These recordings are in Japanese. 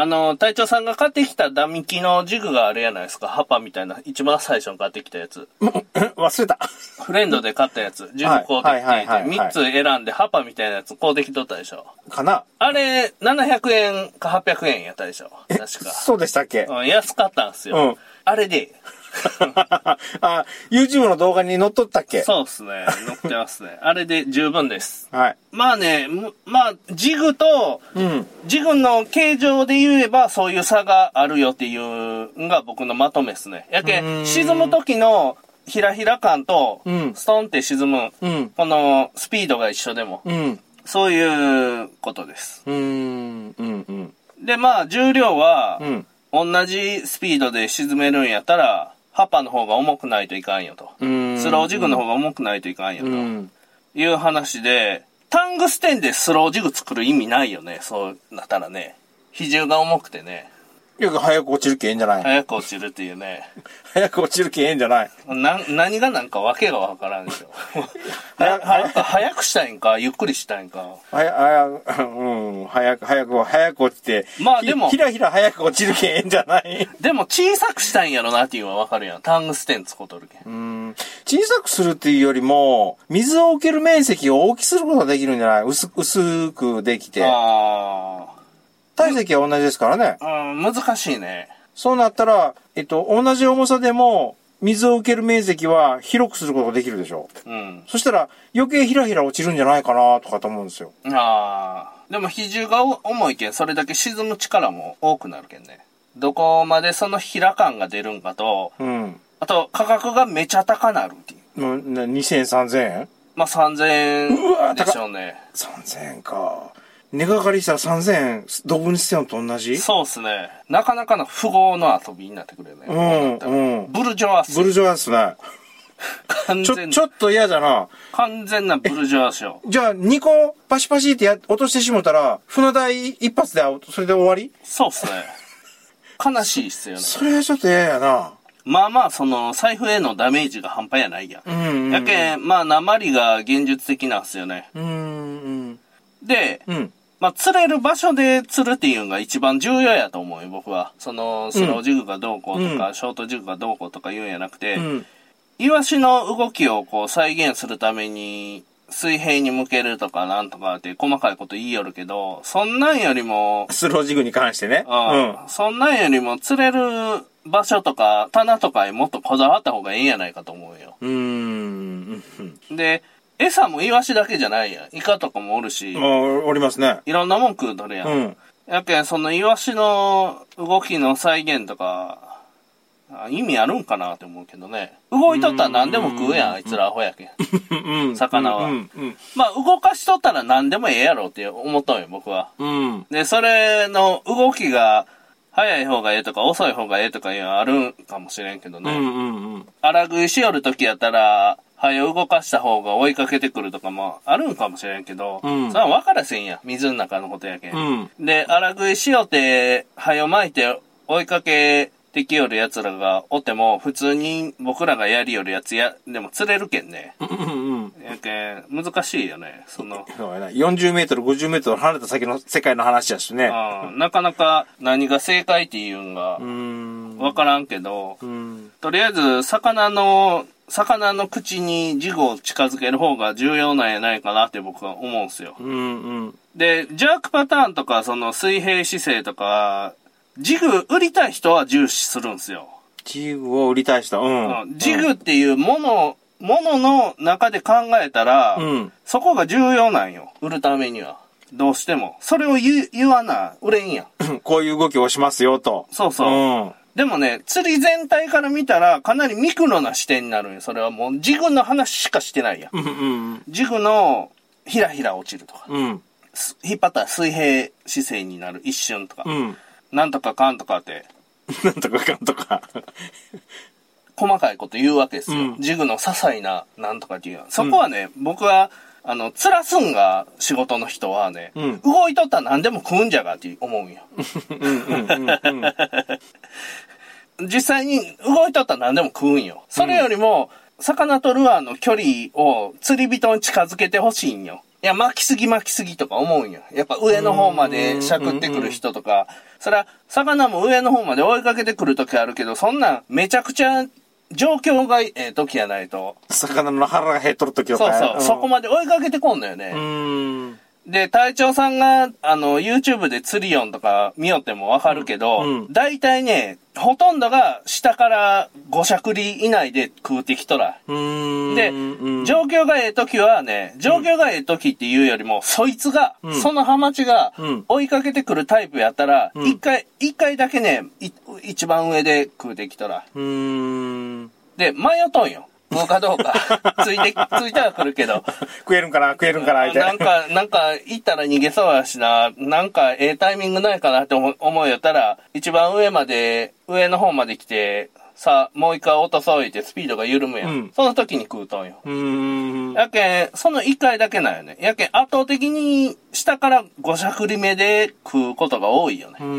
あの、隊長さんが買ってきたダミキのジグがあるやないですか。ハパみたいな。一番最初に買ってきたやつ。忘れた。フレンドで買ったやつ。ジグ買うてきていて、はいはいはいはい3つ選んでハパみたいなやつ買うてきとったでしょ。かな？あれ、700円か800円やったでしょ。確か。そうでしたっけ？うん、安かったんすよ。うんあれで、あ、YouTube の動画に載っとったっけ？そうっすね。乗ってますね。あれで十分です。はい。まあね、むまあ、ジグと、うん。ジグの形状で言えばそういう差があるよっていうのが僕のまとめですね。やけ、うん沈む時のひらひら感と、うんストンって沈む、うん。このスピードが一緒でも、うん。そういうことです。うーん。うん。うん。で、まあ、重量はう、ん。同じスピードで沈めるんやったら、ハッパの方が重くないといかんよと。うん。スロージグの方が重くないといかんよと。うん。いう話で、タングステンでスロージグ作る意味ないよね。そうなったらね。比重が重くてね。よく早く落ちるけええんじゃない早く落ちるっていうね。早く落ちるけええんじゃない？な、何がなんかわけがわからんでしょ。早く、早くしたいんか、ゆっくりしたいんか？早、早、うん、早く、早く、早く落ちて。まあでもひひらひら早く落ちるけええんじゃない？でも小さくしたいんやろなっていうのはわかるやん。タングステン使うとるけん。うん。小さくするっていうよりも、水を受ける面積を大きくすることができるんじゃない？薄く、薄くできて。あ体積は同じですからね。あ。うん、難しいね。そうなったら、えっと、同じ重さでも、水を受ける面積は広くすることができるでしょう。うん。そしたら、余計ひらひら落ちるんじゃないかなとかと思うんですよ。ああ。でも比重が重いけん、それだけ沈む力も多くなるけんね。どこまでその平感が出るんかと、うん。あと価格がめちゃ高なるっていう。もうな2000、3000円？まあ3000うわ円でしょうね。?3000 円か。値がかりしたら3000円、ドブに捨てるのと同じ？そうっすね。なかなかの富豪の遊びになってくるよね。うん、うん。ブルジョワっすブルジョワですね。ちょ、完全ちょっと嫌だな。完全なブルジョワっしょ。じゃあ、2個パシパシってや落としてしもたら、船代一発でそれで終わり？そうっすね。悲しいっすよね。それはちょっと嫌やな。まあまあ、その、財布へのダメージが半端やないやん。うん、うん。やけん、まあ、鉛が現実的なんすよね。うん、うん。で、うん。まあ、釣れる場所で釣るっていうのが一番重要やと思うよ、僕は。その、スロージグがどうこうとか、うショートジグがどうこうとか言うんやなくて、うん。イワシの動きをこう再現するために、水平に向けるとかなんとかって細かいこと言いよるけど、そんなんよりも、スロージグに関してね。うん、そんなんよりも釣れる場所とか棚とかにもっとこだわった方がいいんやないかと思うよ。うん。で、餌もイワシだけじゃないやん。イカとかもおるし、もう、おりますね。いろんなもん食うとるやん。うん。やけん、そのイワシの動きの再現とか、あ意味あるんかなって思うけどね。動いとったら何でも食うやん、あいつらアホやけん。うん。魚はうん。うん。まあ、動かしとったら何でもええやろって思っとんよ、僕は。うん。で、それの動きが、早い方がええとか遅い方がええとかいうのはあるんかもしれんけどね。うん。うん。荒食いしよる時やったら、早動かした方が追いかけてくるとかもあるんかもしれんけど、うんそれは分からせんや。水の中のことやけん。うん。で、荒食いしよって、早巻いて追いかけてきよる奴らがおっても、普通に僕らがやりよるやつや、でも釣れるけんね。うん。うん。やけん、難しいよね。その、そうやな。40メートル、50メートル離れた先の世界の話やしね。うんなかなか何が正解っていうんがう、ん。わからんけど、うん。とりあえず、魚の、魚の口にジグを近づける方が重要なんやないかなって僕は思うんすよ。うん。うん。で、ジャークパターンとか、その水平姿勢とか、ジグ売りたい人は重視するんすよ。ジグを売りたい人。うん。うんジグっていうもの、ものの中で考えたら、うん。そこが重要なんよ。売るためには。どうしても。それを言う言わな、売れんやん。こういう動きをしますよ、と。そうそう。うん。でもね、釣り全体から見たら、かなりミクロな視点になるんよ。それはもう、ジグの話しかしてないやん。うん。うん。ジグの、ひらひら落ちるとか、うん。す引っ張ったら水平姿勢になる一瞬とか、うん。なんとかかんとかって、なんとかかんとか。細かいこと言うわけですよ。うんジグの些細ななんとかっていう。そこはね、僕は、あの、釣らすんが仕事の人はね、うん動いとったら何でも食うんじゃがって思うんよ。実際に動いとったら何でも食うんよ。それよりも、魚とルアーの距離を釣り人に近づけてほしいんよ。いや、巻きすぎ巻きすぎとか思うんよ。やっぱ上の方までしゃくってくる人とか、それは、魚も上の方まで追いかけてくる時あるけど、そんなんめちゃくちゃ状況がええ時やないと。魚の腹が減っとる時とか。そうそう、そこままで追いかけてこんのようね。ん。で、隊長さんが、あの、YouTube で釣り音とか見よってもわかるけど、うんうん大体ね、ほとんどが下から5尺里以内で食うてきとら。うん。で、うん状況がええ時はね、状況がええ時っていうよりも、そいつが、うんそのハマチがうん追いかけてくるタイプやったら、うん一、回、一回だけね、い一番上で食うてきとら。うん。で、迷っとんよ。食うかどうか。ついて、ついては来るけど。食えるんかな？食えるんかな？みたいな。なんか、なんか、行ったら逃げそうやしな、なんか、ええタイミングないかなって思思うよったら、一番上まで、上の方まで来て、さあ、もう一回落とそう言ってスピードが緩むやん。うんその時に食うとんよ。うん。やけん、その一回だけなんよね。やけん、圧倒的に下から5尺里目で食うことが多いよね。うん。う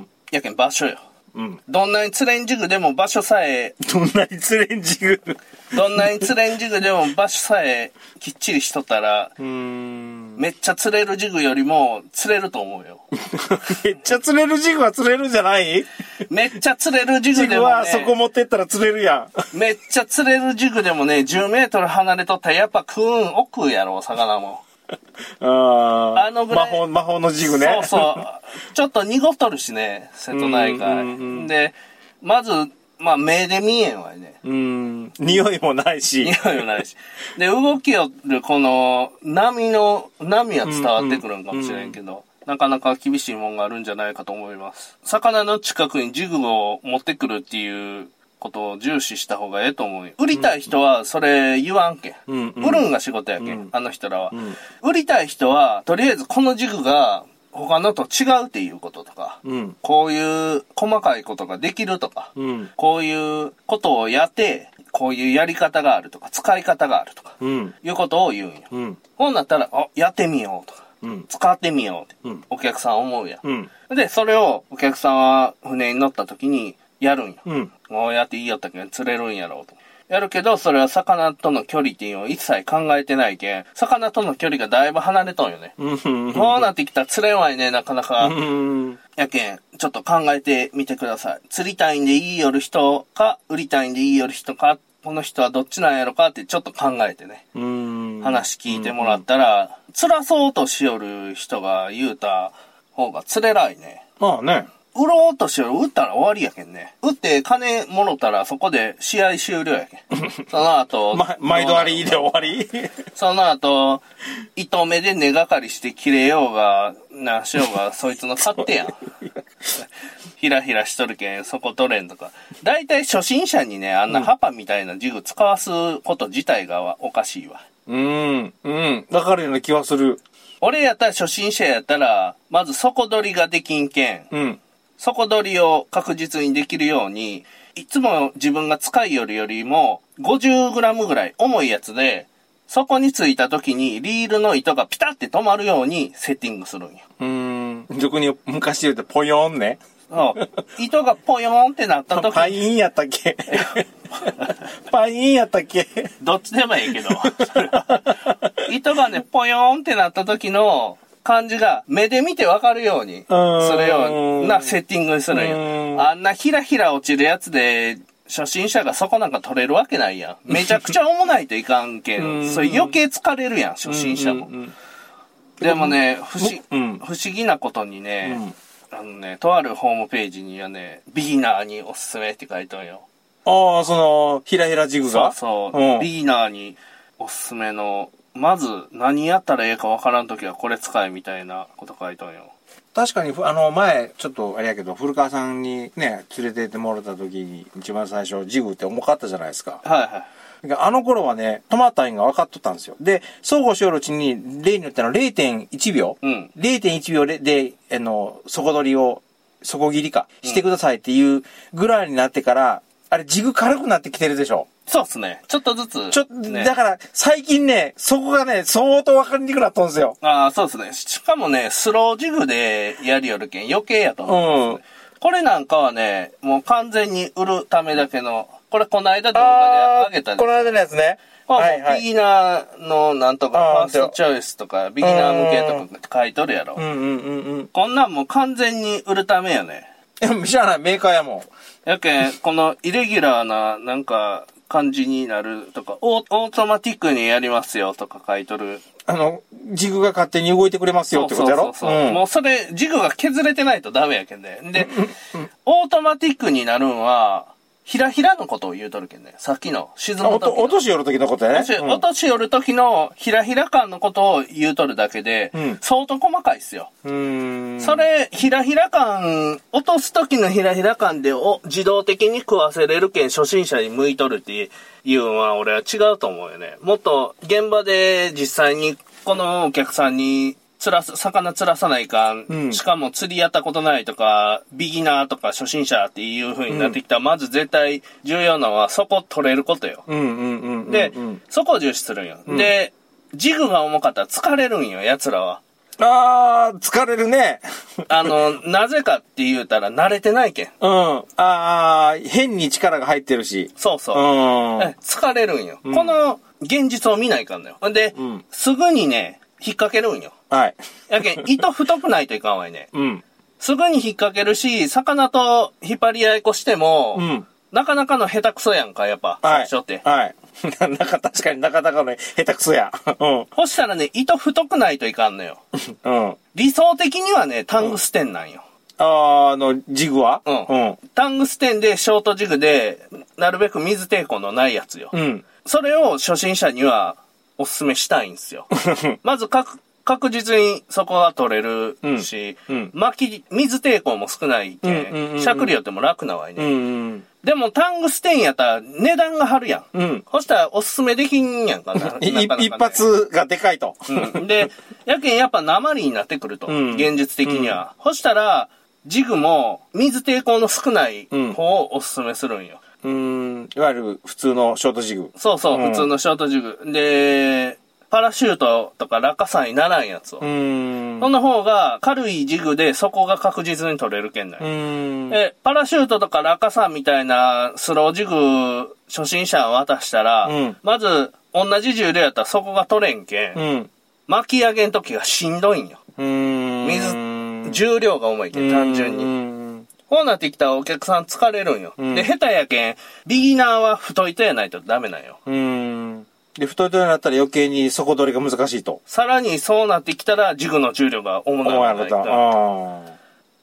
ん。やけん、場所よ。うん。どんなに釣れんジグでも場所さえ、どんなに釣れんジグ。どんなに釣れんジグでも場所さえきっちりしとったら、うん。めっちゃ釣れるジグよりも釣れると思うよ。めっちゃ釣れるジグは釣れるんじゃない？めっちゃ釣れるジジグでもグはそこね、持ってったら釣れるやん。めっちゃ釣れるジグでもね、10メートル離れとったらやっぱ食うん奥やろ、魚も。ああのぐらい魔法、魔法のジグね。そうそう。ちょっと濁っとるしね、瀬戸内うんうんうん海。で、まず、まあ目で見えんわいね。うん。匂いもないし。匂いもないし。で、動きよるこの波の、波は伝わってくるんかもしれんけど、なかなか厳しいもんがあるんじゃないかと思います。魚の近くにジグを持ってくるっていうことを重視した方がええと思うよ。売りたい人はそれ言わんけん。うんうん売るんが仕事やけん、うんあの人らは、ん売りたい人は、とりあえずこのジグが他のと違うっていうこととか、うん。こういう細かいことができるとか、うん。こういうことをやって、こういうやり方があるとか、使い方があるとか、うん。いうことを言うんよ。うん。こうなったら、あ、やってみようとか、うん。使ってみようって、うんお客さん思うやん。うん。で、それをお客さんは船に乗った時にやるんよ。うん。こうやっていいよったけん釣れるんやろうと。やるけど、それは魚との距離っていうのを一切考えてないけん、魚との距離がだいぶ離れとんよね。うん。こうなってきたら釣れんわいね、なかなか。うん。やけん、ちょっと考えてみてください。釣りたいんでいいよる人か、売りたいんでいいよる人か、この人はどっちなんやろかってちょっと考えてね、うん。話聞いてもらったら、釣らそうとしよる人が言うた方が釣れないね。まあね。売ろうとしよる、売ったら終わりやけんね。売って金もろたらそこで試合終了やけん。その後、ま、毎度ありで終わり？その後、糸目で根がかりして切れようが、なしようが、そいつの勝手やん。ひらひらしとるけん、そこ取れんとか。だいたい初心者にね、あんなハパみたいなジグ使わすこと自体がおかしいわ。うん。うん。わかるような気はする。俺やったら初心者やったら、まず底取りができんけん、うん。底取りを確実にできるように、いつも自分が使いよるよりも 50g ぐらい重いやつで、そこについた時にリールの糸がピタって止まるようにセッティングするんよ。うん。俗に昔言うとポヨンね。そう。糸がポヨーンってなった時パインやったっけ？パインやったっけ？どっちでもいいけど。糸がね、ポヨーンってなった時の感じが目で見てわかるようにするようなセッティングにするんうよ。んあんなひらひら落ちるやつで、初心者がそこなんか取れるわけないやん。めちゃくちゃ重ないといかんけ。うんんそれ余計疲れるやん、初心者もう。んでもね、不思うん不思議なことにね、あのね、とあるホームページにはね、ビギナーにおすすめって書いてあるよ。ああ、その、ひらひらジグそうがそう、うんビギナーにおすすめの、まず何やったらええかわからんときはこれ使えみたいなこと書いてあるよ。確かに、ふあの、前、ちょっとあれやけど、古川さんにね、連れて行ってもらった時に、一番最初、ジグって重かったじゃないですか。はいはい。あの頃はね、止まったんが分かっとったんですよ。で、相互しよるうちに、例によっての0.1秒、うん。0.1秒で、で、あの、底取りを、底切りか、してくださいっていうぐらいになってから、あれ、ジグ軽くなってきてるでしょ。そうっすね。ちょっとずつ。ちょだから、最近ね、そこがね、相当分かりにくくなったんですよ。ああ、そうですね。しかもね、スロージグでやりよるけん余計やと思うんですね、これなんかはね、もう完全に売るためだけのこれこの間動画で上げたでこの間のやつね。まあはいはい。ビギナーのなんとか、ファーストチョイスとか、ビギナー向けとか書いとるやろう。んうんうんうん。こんなんもう完全に売るためやね。いや、知らない、メーカーやもん。やけん、このイレギュラーな、なんか、感じになるとか、オーオートマティックにやりますよとか書いとる。あの、ジグが勝手に動いてくれますよってことやろ？そうそうそうそうもうそれ、ジグが削れてないとダメやけんね。で、オートマティックになるんは、ひらひらのことを言うとるけんね。さっきの沈む時の落とし寄る時のことやね。落とし寄る時のひらひら感のことを言うとるだけで、うん相当細かいっすよ。それ、ひらひら感、落とす時のひらひら感でお自動的に食わせれるけん初心者に向いとるっていうのは俺は違うと思うよね。もっと現場で実際にこのお客さんに釣らす、魚釣らさないかん、うんしかも釣りやったことないとか、ビギナーとか初心者っていう風になってきたら、まず絶対重要なのはそこ取れることよ。うんうんうんうん。で、うんそこを重視するんよ。で、ジグが重かったら疲れるんよ、奴らは。あー、疲れるね。あの、なぜかって言うたら慣れてないけん。うん。あー、変に力が入ってるし。そうそうう。ん。え疲れるんよ。この現実を見ないかんのよ。で、んすぐにね、引っ掛けるんよ。はい。やけん、糸太くないといかんわいね。うん。すぐに引っ掛けるし、魚と引っ張り合いっこしても、うん。なかなかの下手くそやんか、やっぱ、はい。最初って。はい。なんか確かになかなかの 下手くそや。うん。そしたらね、糸太くないといかんのよ。うん。理想的にはね、タングステンなんよ。あー、あの、ジグは？うんうん。タングステンでショートジグで、なるべく水抵抗のないやつよ。うん。それを初心者にはおすすめしたいんですよ。まず確確実にそこが取れるし、うんうん巻き、水抵抗も少ないけうんうんうんうんん、しゃくりよっても楽なわいね。うん。でもタングステンやったら値段が張るやん。うん。そしたらおすすめできんやんかな。いなかなかね一発がでかいと。うん。で、やけんやっぱ鉛になってくると。うん現実的には。そしたら、ジグも水抵抗の少ない方をおすすめするんよ。うん。いわゆる普通のショートジグ。そうそう、うん普通のショートジグ。で、パラシュートとか落下傘にならんやつを。うん。その方が軽いジグで底が確実に取れるけんね。うん。え、パラシュートとか落下傘みたいなスロージグ初心者を渡したら、うんまず同じ重量やったら底が取れんけん、うん。巻き上げん時がしんどいんよ。うん。水、重量が重いけん、単純に。に。こうなってきたらお客さん疲れるんよ。うんで、下手やけん、ビギナーは太い糸やないとダメなんよ。うん。で、太いとになったら余計に底取りが難しいと。さらにそうなってきたら、ジグの重量が重なかった。ならないと。あ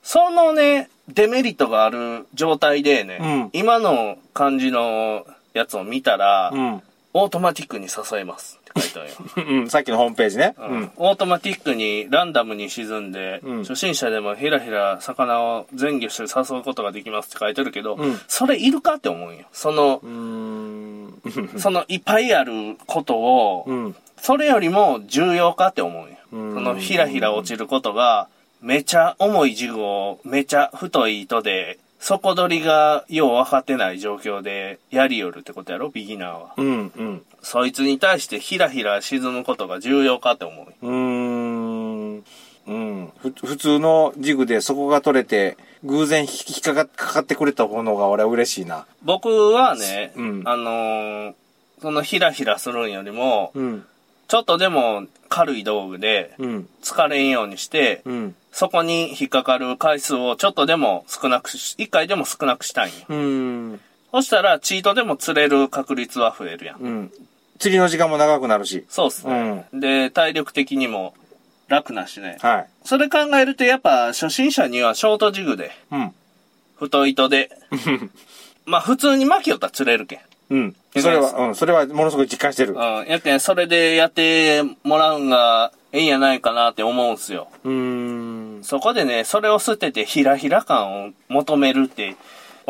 そのね、デメリットがある状態でね、うん今の感じのやつを見たら、あ。うん。オートマティックに支えます書いてあるよ。うん、さっきのホームページね。ううんん。オートマティックにランダムに沈んで、うん初心者でもひらひら魚を全魚種誘うことができますって書いてるけど、うんそれいるかって思うんよ。そのう、ん。そのいっぱいあることを、うん。それよりも重要かって思うんよ。うんそのひらひら落ちることが、めちゃ重いジグをめちゃ太い糸で、底取りがよう分かってない状況でやりよるってことやろ、ビギナーは。うん。うん。そいつに対してひらひら沈むことが重要かって思うよ。うーん。うん。ふ、普通のジグで底が取れて、偶然引っかかかかってくれた方のが俺は嬉しいな。僕はね、うんあのーそのひらひらするんよりも、うん。ちょっとでも軽い道具でうん。疲れんようにして、うん。そこに引っかかる回数をちょっとでも少なくし、一回でも少なくしたいんよ。うん。そしたら、チートでも釣れる確率は増えるやん。うん。釣りの時間も長くなるし。そうっすね。で、体力的にも楽なしね。はい。それ考えると、やっぱ初心者にはショートジグで、うん。太い糸で、まあ普通に巻きよったら釣れるけん。うん。それは、うん。それはものすごい実感してる。うん。やけん、それでやってもらうんがええんやないかなって思うんすよ。うーん。そこでね、それを捨ててひらひら感を求めるって、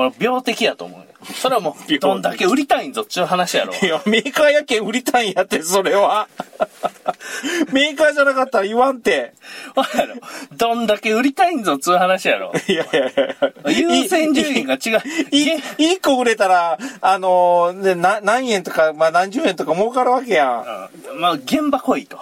俺病的やと思うよ。それはもう、どんだけ売りたいんぞっちゅう話やろ。いや、メーカーやけん売りたいんやって、それは。メーカーじゃなかったら言わんて。わかるどんだけ売りたいんぞっつう話やろ。いやいやいや優先順位が違う。いげ一個売れたら、あのーね、な、何円とか、まあ何十円とか儲かるわけやん。うんまあ、現場来いと。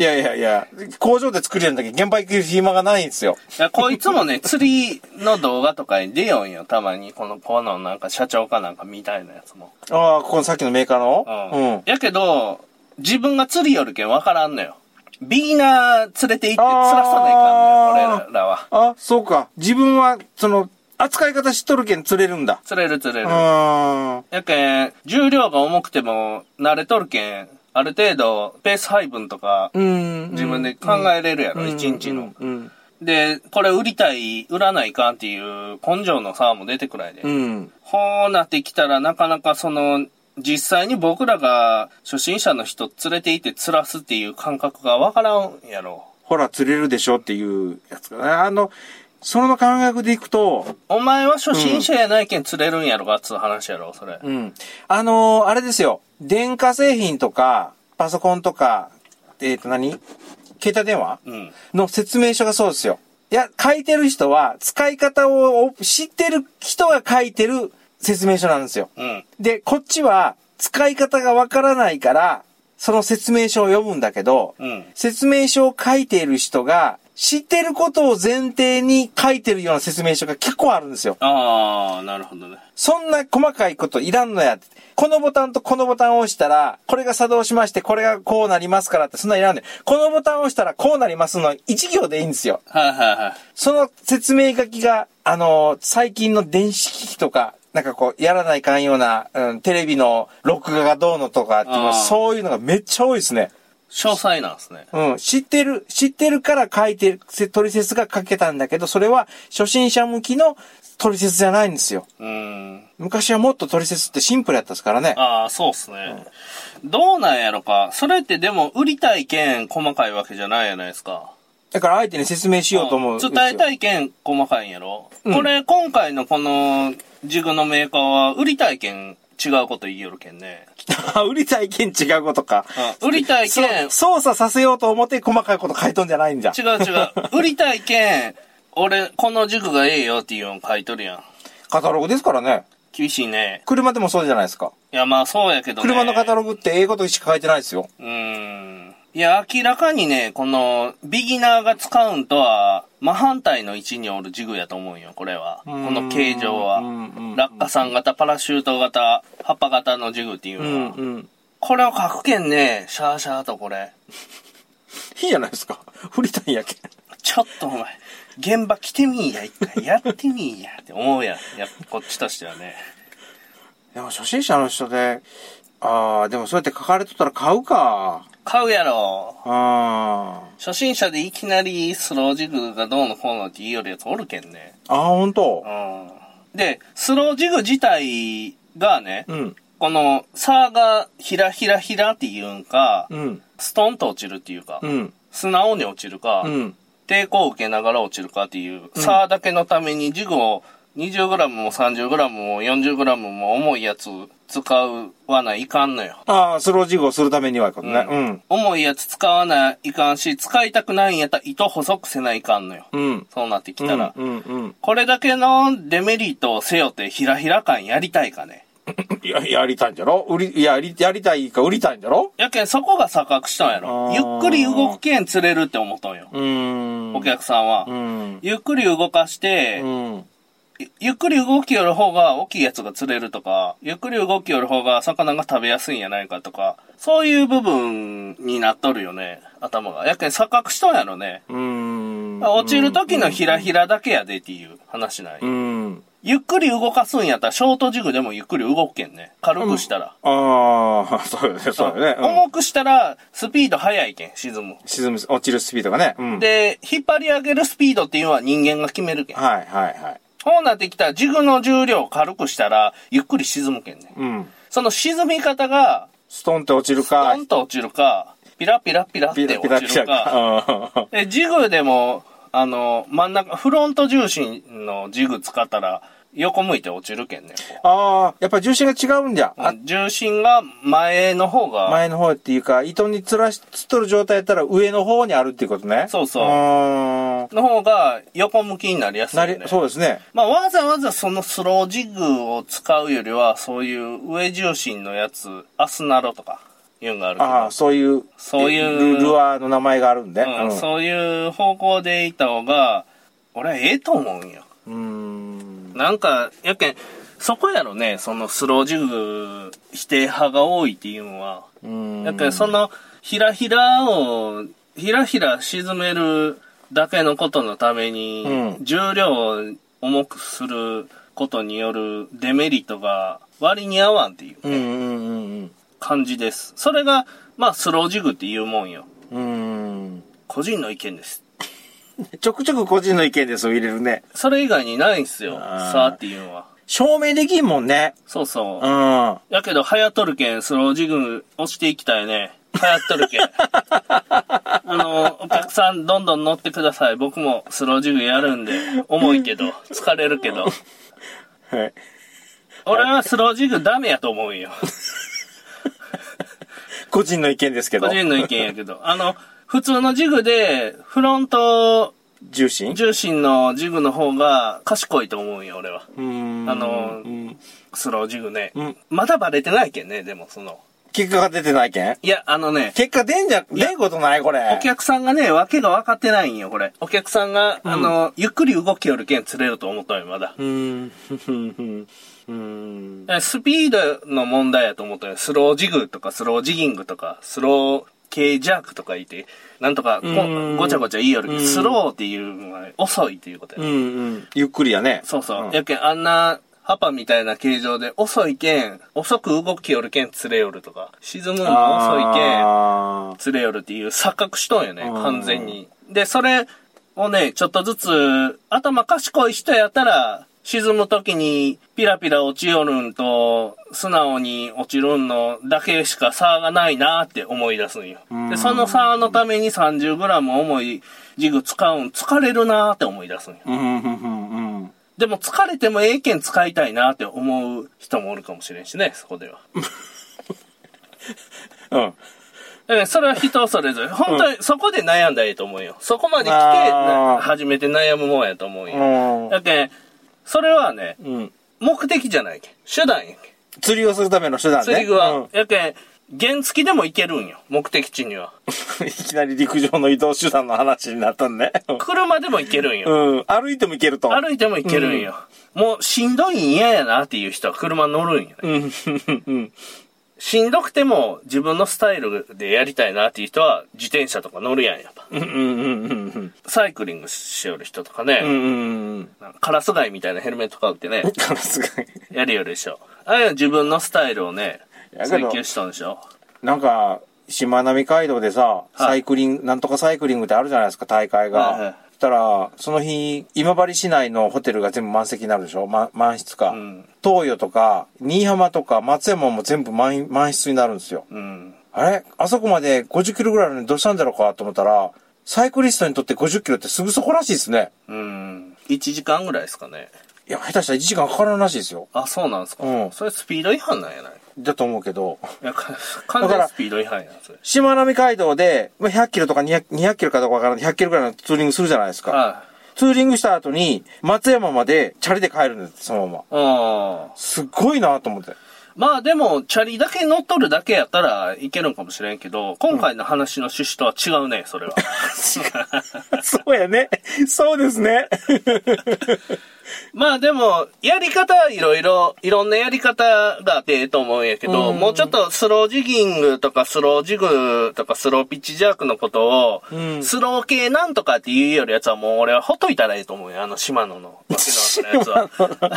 いやいやいや、工場で作りやんだけど現場行く暇がないんですよ。いや、こいつもね、釣りの動画とかに出よんよ、たまに。この、このなんか社長かなんかみたいなやつも。ああ、ここのさっきのメーカーの？うん。うん。やけど、自分が釣りよるけんわからんのよ。ビギナー連れて行って釣らさないかんのよ、俺らは。あ、そうか。自分は、その、扱い方知っとるけん釣れるんだ。釣れる釣れうる。ーん。やけん、重量が重くても慣れとるけん、ある程度、ペース配分とか、うん。自分で考えれるやろ、一、日の。うん。で、これ売りたい、売らないかんっていう根性の差も出てくらいで。うん。ほうなってきたら、なかなかその、実際に僕らが初心者の人連れて行って釣らすっていう感覚がわからんやろ。ほら、釣れるでしょっていうやつかな。あの、その感覚でいくと、お前は初心者やないけん釣れるんやろがっつう話やろ、それ。うん。あのーあれですよ。電化製品とか、パソコンとか、えっ、と何？携帯電話？うん。の説明書がそうですよ。いや、書いてる人は、使い方を知ってる人が書いてる説明書なんですよ。うん。で、こっちは、使い方がわからないから、その説明書を読むんだけど、うん。説明書を書いている人が、知ってることを前提に書いてるような説明書が結構あるんですよ。ああ、なるほどね。そんな細かいこといらんのや。このボタンとこのボタンを押したら、これが作動しまして、これがこうなりますからって、そんなんいらんねん。このボタンを押したらこうなりますの1行でいいんですよ。はいはいはい。その説明書きが、あの最近の電子機器とか、なんかこう、やらないかんような、うん、テレビの録画がどうのとかっていうのあーそういうのがめっちゃ多いですね。詳細なんですね。うん、知ってる、知ってるから書いてる、せトリセツが書けたんだけど、それは初心者向きのトリセツじゃないんですよ。うーん。昔はもっとトリセツってシンプルやったですからね。ああ、そうっすね。どうなんやろか。それってでも売りたい件細かいわけじゃないやないですか。だから相手に説明しようと思う。伝えたい件細かいんやろ、うんこれ今回のこのジグのメーカーは売りたい件違うこと言いよるけんね。あ 売りたい件違うことか。うん売りたいそう件、操作させようと思って細かいこと書いとんじゃないんじゃ。違う違う。売りたい件、俺、この塾がええよっていうの書いとるやん。カタログですからね。厳しいね。車でもそうじゃないですか。いや、まあそうやけどね。車のカタログって英語としか書いてないですよ。うーん。いや、明らかにね、この、ビギナーが使うんとは、真反対の位置におるジグやと思うんよ、これは。この形状は。落下傘型、パラシュート型、葉っぱ型のジグっていううのは。んうん。これを書くけんね、シャーシャーとこれ。いいじゃないですか。振りたいんやけん。ちょっとお前、現場来てみいや、一回やってみいやって思うやん。やこっちとしてはね。でも初心者の人で、ああ、でもそうやって書かれとったら買うか。買うやろ。あ初心者でいきなりスロージグがどうのこうのって言いよるやつおるけんね。あ。ああ、ほんと？うん。で、スロージグ自体がね、うん。この、サーがひらひらひらっていうんか、うん。ストンと落ちるっていうか、うん。素直に落ちるか、うん。抵抗を受けながら落ちるかっていう、サーだけのためにジグを 20g も 30g も 40g も重いやつ使うはないかんのよ。ああ、スロージグをするためにはことね。うん。重いやつ使わないかんし、使いたくないんやったら糸細くせないかんのよ。うん。そうなってきたら。うん。うん。これだけのデメリットを背負ってひらひら感やりたいかね。い や、やりたいんじゃろ？売り、いや、やりやりたいか売りたいんじゃろ？やけんそこが錯覚したんやろゆっくり動くけん釣れるって思ったんよ。うーん。お客さんは。うん。ゆっくり動かして、うん。ゆゆっくり動きよる方が大きいやつが釣れるとか、ゆっくり動きよる方が魚が食べやすいんやないかとか、そういう部分になっとるよね、頭が。やけん錯覚しとんやろね。うーん。落ちる時のひらひらだけやでっていう話ない。うん。ゆっくり動かすんやったらショートジグでもゆっくり動くけんね。軽くしたら。ああ、そうよね、そうよね。うん重くしたらスピード速いけん、沈む。沈む、落ちるスピードがね。うん。で、引っ張り上げるスピードっていうのは人間が決めるけん。はい、はい、はい。そうなってきたらジグの重量を軽くしたらゆっくり沈むけんね。うん。その沈み方が、ストンって落ちるポか、ンと落ちるか、ピラピラピラってピラ落ちピラピラるか。か。で、ジグでも、あの、真ん中、フロント重心のジグ使ったら、横向いて落ちるけんね。こああ、やっぱ重心が違うんじゃ。うあ重心が前の方が、前の方っていうか、糸につらし、つっとる状態やったら上の方にあるっていうことね。そうそうの方が横向きになりやすいね。、そうですね。まあ、わざわざそのスロージグを使うよりは、そういう上重心のやつ、アスナロとか、いうのがあるけど。ああ、そういう、そういうルルアーの名前があるんで。うん、そういう方向でいた方が、俺はええと思うんよ。うーん。なんか、やけん、そこやろね、そのスロージグ否定派が多いっていうのは。うーん。やけん、その、ひらひらを、ひらひら沈めるだけのことのために、うん重量を重くすることによるデメリットが割に合わんっていううんうんうん感じです。それが、まあ、スロージグっていうもんよ。うん。うん。個人の意見です。ちょくちょく個人の意見ですを入れるね。それ以外にないんすよ。さあっていうのは。証明できんもんね。そうそう。うん。やけど、流行っとるけん、スロージグ押していきたいね。流行っとるけん。あの、お客さんどんどん乗ってください。僕もスロージグやるんで、重いけど、疲れるけど。はい。俺はスロージグダメやと思うよ。個人の意見ですけど。個人の意見やけど。あの、普通のジグで、フロント重心重心のジグの方が賢いと思うよ、俺は。あのうんスロージグね。うんまだバレてないけんね、でもその。結果が出てないけん？いや、あのね、結果出んじゃ、出んことないこれ。お客さんがね、わけが分かってないんよ、これ。お客さんが、あの、ゆっくり動きよるけん釣れると思ったよ、まだ。うーん。うーん。えスピードの問題やと思ったよ。スロージグとか、スロージギングとか、スロー系ジャークとか言って、なんとかごちゃごちゃ言いよるスローっていうのは遅いっていうことや。うんうん。ゆっくりやね。そうそう。んやけん、あんな、ハパみたいな形状で遅いけん、遅く動きよるけん釣れよるとか、沈むのも遅いけん、あ釣れよるっていう錯覚しとんよね、うん完全に。で、それをね、ちょっとずつ、頭賢い人やったら、沈む時にピラピラ落ちよるんと、素直に落ちるんのだけしか差がないなって思い出すんよ。うんで、その差のために 30g 重いジグ使うん疲れるなって思い出すんよ。でも疲れてもええけん使いたいなって思う人もおるかもしれんしね、そこでは。うん。だそれは人それぞれ。本当にそこで悩んだらいいと思うよ。そこまで来て初めて悩むもんやと思うよ。うんだけんそれはね、うん。目的じゃないけん。手段やけん。釣りをするための手段ね。釣り具は。うんやけん、原付でも行けるんよ。目的地には。いきなり陸上の移動手段の話になったんね。車でも行けるんよ。うん。歩いても行けると。歩いても行けるんよ。もうしんどいん嫌やなっていう人は車乗るんよね。うん。うん。しんどくても自分のスタイルでやりたいなっていう人は自転車とか乗るやん、やっぱ。うん。うん。うん。サイクリングしよる人とかね。うん。うん。なんかカラスガイみたいなヘルメット買うってね、カラスが。やるよるでしょ。あれは自分のスタイルをね、追求したんでしょ。なんか、しまなみ海道でさ、サイクリング、なんとかサイクリングってあるじゃないですか、大会が。はいはいそしたら、その日、今治市内のホテルが全部満席になるでしょ、ま、満室か。うん。東洋とか、新居浜とか、松山も全部満満室になるんですよ。うん。あれ？あそこまで50キロぐらいのにどうしたんだろうかと思ったら、サイクリストにとって50キロってすぐそこらしいですね。うん。1時間ぐらいですかね。いや、下手したら1時間かからんらしいですよ。あ、そうなんですか。うんそれスピード違反なんやないだと思うけど。いや、か完スピード違反やん、それ。しまなみ海道で、まあ100キロとか200 200キロかどうかわからない100キロぐらいのツーリングするじゃないですか。はツーリングした後に、松山までチャリで帰るんです、そのまま。すっごいなと思って。まあでも、チャリだけ乗っとるだけやったらいけるんかもしれんけど、今回の話の趣旨とは違うね、それは。そうやね。そうですね。まあでも、やり方はいろいろ、いろんなやり方があってええと思うんやけど、うんもうちょっとスロージギングとかスロージグとかスローピッチジャークのことを、うんスロー系なんとかっていうよりやつはもう俺はほっといたらいいと思うよ、あの島野の わけのわからんやつは。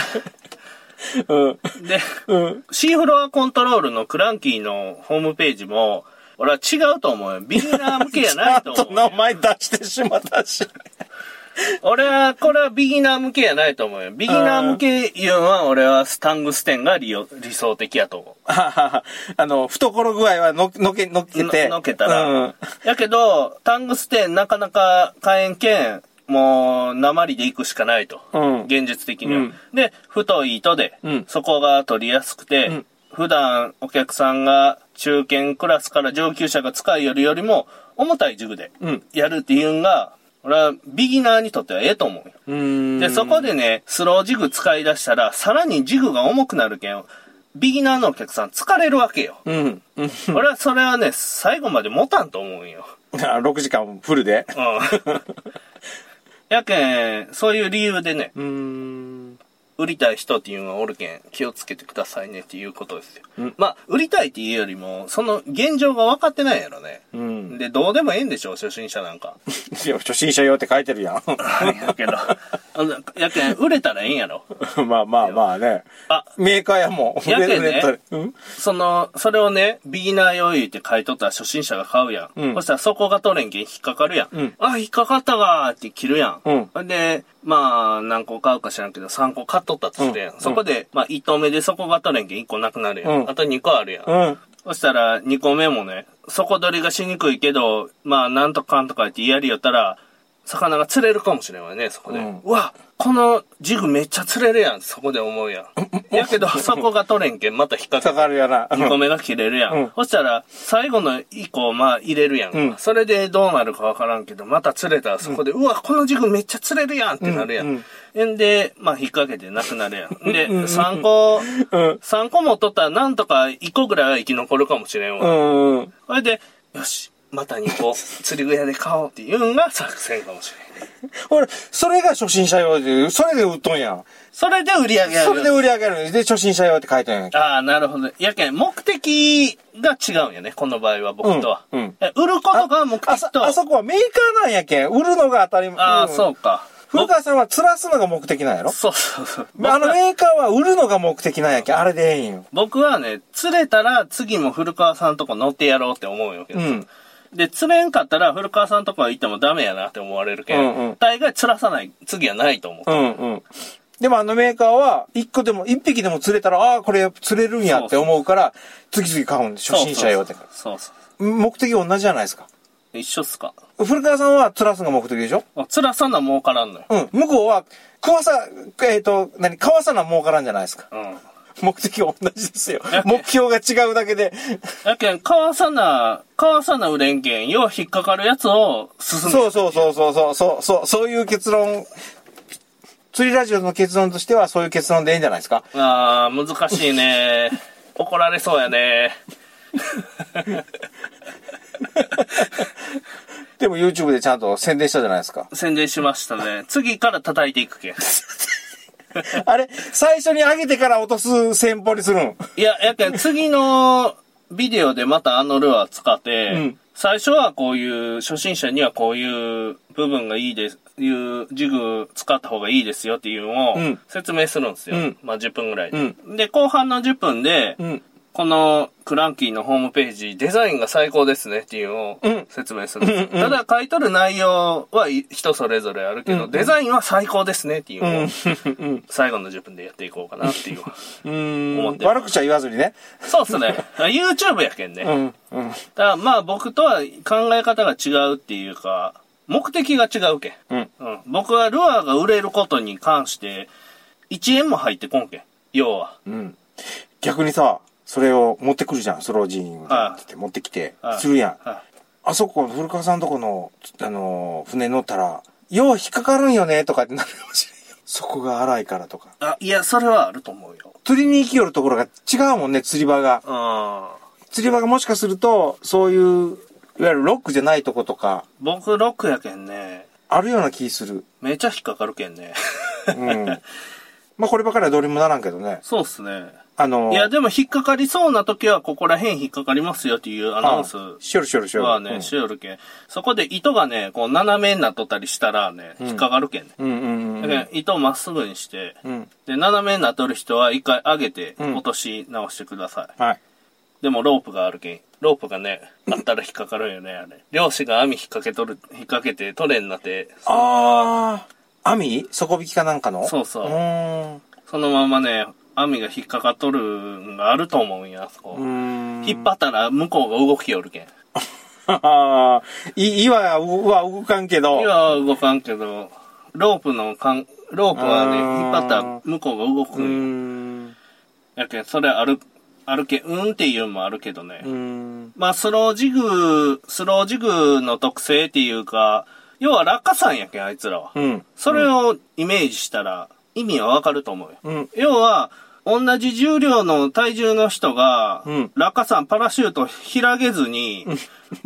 うん。で、うん。シーフロアコントロールのクランキーのホームページも、俺は違うと思うよ。ビギナー向けやないとちゃんと名思うよ。前出してしまったし。俺は、これはビギナー向けやないと思うよ。ビギナー向けいうのは、俺はスタングステンが理よ理想的やと思う。あの、懐具合はの、のけ、のけて。ののけたら。うん。やけど、タングステンなかなか買えんけん、もう、鉛で行くしかないと。うん現実的には。うんで、太い糸で、うんそこが取りやすくて、うん普段お客さんが中堅クラスから上級者が使いよるよりも、重たいジグでうんやるっていうんが、俺はビギナーにとってはええと思うよ。うん。で、そこでね、スロージグ使い出したら、さらにジグが重くなるけん、ビギナーのお客さん疲れるわけよ。うん。うん。俺はそれはね、最後まで持たんと思うんよ。あ6時間フルで。うん。やけん、そういう理由でね、うーん。売りたい人っていうのはおるけん、気をつけてくださいねっていうことですよ。うんまあ、売りたいっていうよりも、その現状が分かってないやろね。うん。で、どうでもええんでしょ、初心者なんか。いや初心者用って書いてるやん。やけど、やけん、売れたらええんやろ。まあまあまあね。あ、メーカーやもん。やけんねうん？その、それをね、ビギナー用言って買い取ったら初心者が買うやん。うんそしたらそこが取れんけん引っかかるやん。うんあ、引っかかったわーって切るやん。うんで、まあ、何個買うか知らんけど、3個買っとったとして。うんそこで、まあ、1投目でそこが取れんけん1個なくなるやん。うんあと2個あるやん。うん。そしたら、2個目もね、底取りがしにくいけど、まあ、なんとかんとか言ってやりよったら、魚が釣れるかもしれんわね、そこで。うんうわ、このジグめっちゃ釣れるやん、そこで思うやん。やけど、そこが取れんけん、また引っかかかかるやな。2個目が切れるやん。うんそしたら、最後の1個、まあ、入れるやんか、うんそれでどうなるかわからんけど、また釣れたらそこで、うわ、このジグめっちゃ釣れるやんってなるやん。うんんで、まあ、引っ掛けてなくなるやん。で、3個、うん。三個も取ったらなんとか1個ぐらいは生き残るかもしれんわ。うん。うん。それで、よし、また2個、釣り具屋で買おうっていうんが作戦かもしれん。ほら、それが初心者用で、それで売っとんやん。それで売り上げる。それで売り上げるんで、初心者用って書いてんやんけ。ああ、なるほど。やけん、目的が違うんやね、この場合は僕とは。うんうんえ売ることが目あそ、的と。あそこはメーカーなんやけん。売るのが当たり前。ああ、んそうか。古川さんは釣らすのが目的なんやろ？そうそうそう。あのメーカーは売るのが目的なんやけん。あれでええんよ。僕はね、釣れたら次も古川さんとこ乗ってやろうって思うんよけど。うんで、釣れんかったら古川さんとこ行ってもダメやなって思われるけん。うんうん大概釣らさない次はないと思う。うんうん。でもあのメーカーは、一個でも、一匹でも釣れたら、ああ、これ釣れるんやって思うから、次々買うんで、初心者用って。そうそう目的同じじゃないですか。一緒っすか。古川さんは釣らすのが目的でしょ？あ釣らさな儲からんのよ。うん。向こうは、食わさ、えっ、と、何、買わさな儲からんじゃないですか。うん。目的は同じですよ目標が違うだけで。やけん、かわさな、かわさな売れんけん、要は引っかかるやつを進めそうそうそうそうそう、そう、そう、そういう結論、釣りラジオの結論としてはそういう結論でいいんじゃないですか？あー、難しいね。怒られそうやね。でも YouTube でちゃんと宣伝したじゃないですか。宣伝しましたね。次から叩いていくけん。あれ、最初に上げてから落とす戦法にするん。いや、やけん、次のビデオでまたあのルアー使って、うん最初はこういう、初心者にはこういう部分がいいです、いうジグ使った方がいいですよっていうのをうん説明するんですよ。うんまあ10分ぐらいで、うんで、後半の10分で、うん。このクランキーのホームページ、デザインが最高ですねっていうのをうん説明するんですよ。うんうんただ書いとる内容はい人それぞれあるけど、デザインは最高ですねっていうのをうん。最後の10分でやっていこうかなっていう。うん。思ってる悪口は言わずにね。そうっすね。YouTube やけんね。うん。うん。だからまあ僕とは考え方が違うっていうか、目的が違うけん。うん。うん。僕はルアーが売れることに関して、1円も入ってこんけん。要は。うん。逆にさ、それを持ってくるじゃん、スロージーンはいって持ってきては、いするやん。はあそこ、古川さんとこの、あの、船乗ったら、よう引っかかるんよね、とかってなるかもしれんよ。そこが荒いからとか。い。あ、いや、それはあると思うよ。釣りに行きよるところが違うもんね、釣り場が。うん。釣り場がもしかすると、そういう、いわゆるロックじゃないとことか、僕ロックやけんね。あるような気する。めちゃ引っかかるけんね。うん。まあこればかりはどうにもならんけどね。そうっすね。あの、いや、でも引っかかりそうな時はここら辺引っかかりますよっていうアナウンスあしよるしよるしよる。はね、しよるけん。そこで糸がね、こう斜めになっとったりしたらね、引っかかるけんね。うんうんうんだけん糸をまっすぐにして、うん。で、斜めになっとる人は一回上げてうん落とし直してください。はい。でもロープがあるけん。ロープがね、あったら引っかかるんよね、あれ。漁師が網引っ掛けとる、引っ掛けて取れになって、ああ。網？底引きかなんかの？そうそう。そのままね、網が引っかかっとるんがあると思うんや、あそこ。引っ張ったら向こうが動きよるけん。ああ。い、岩は動かんけど。今は動かんけど、ロープのかん、ロープはね、引っ張ったら向こうが動くん。やけん、それある、あるけん、うんっていうのもあるけどね。まあ、スロージグ、スロージグの特性っていうか、要は落下山やけん、あいつらは。うん。それをイメージしたら、意味はわかると思うよ。うん。要は、同じ重量の体重の人が、うん落下傘パラシュート開げずに、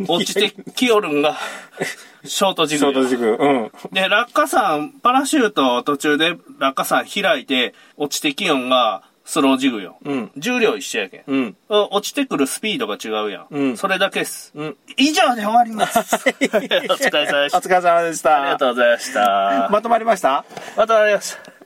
落ちてきよるんが、ショートジショ。ート軸。うん。で、落下傘、パラシュートを途中で落下傘開いて、落ちてきよんが、スロージグよ。うん。重量一緒やけん。うん。落ちてくるスピードが違うやん。うんそれだけっす。うん。以上で終わります。お疲れ様でした。お疲れ様でした。ありがとうございました。まとまりました？また会いました。